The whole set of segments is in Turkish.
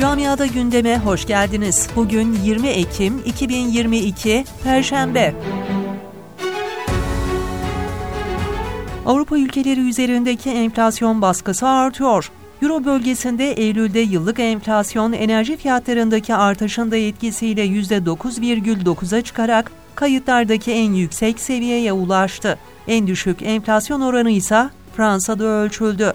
Camiada gündeme hoş geldiniz. Bugün 20 Ekim 2022 Perşembe. Avrupa ülkeleri üzerindeki enflasyon baskısı artıyor. Euro bölgesinde Eylül'de yıllık enflasyon enerji fiyatlarındaki artışın da etkisiyle %9,9'a çıkarak kayıtlardaki en yüksek seviyeye ulaştı. En düşük enflasyon oranı ise Fransa'da ölçüldü.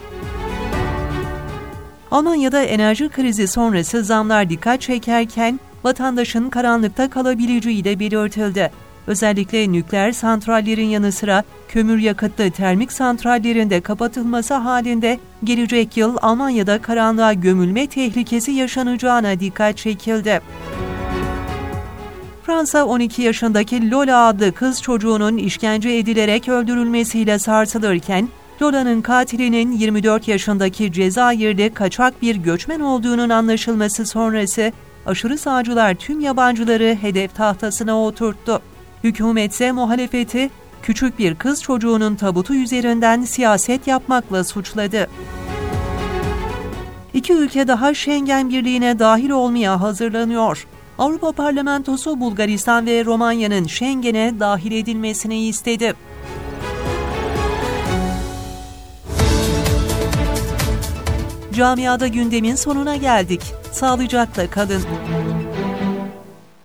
Almanya'da enerji krizi sonrası zamlar dikkat çekerken vatandaşın karanlıkta kalabileceği de belirtildi. Özellikle nükleer santrallerin yanı sıra kömür yakıtlı termik santrallerin de kapatılması halinde gelecek yıl Almanya'da karanlığa gömülme tehlikesi yaşanacağına dikkat çekildi. Fransa 12 yaşındaki Lola adlı kız çocuğunun işkence edilerek öldürülmesiyle sarsılırken Lola'nın katilinin 24 yaşındaki Cezayir'de kaçak bir göçmen olduğunun anlaşılması sonrası aşırı sağcılar tüm yabancıları hedef tahtasına oturttu. Hükümetse muhalefeti küçük bir kız çocuğunun tabutu üzerinden siyaset yapmakla suçladı. İki ülke daha Schengen Birliği'ne dahil olmaya hazırlanıyor. Avrupa Parlamentosu Bulgaristan ve Romanya'nın Schengen'e dahil edilmesini istedi. Camiada gündemin sonuna geldik. Sağlıcakla kalın.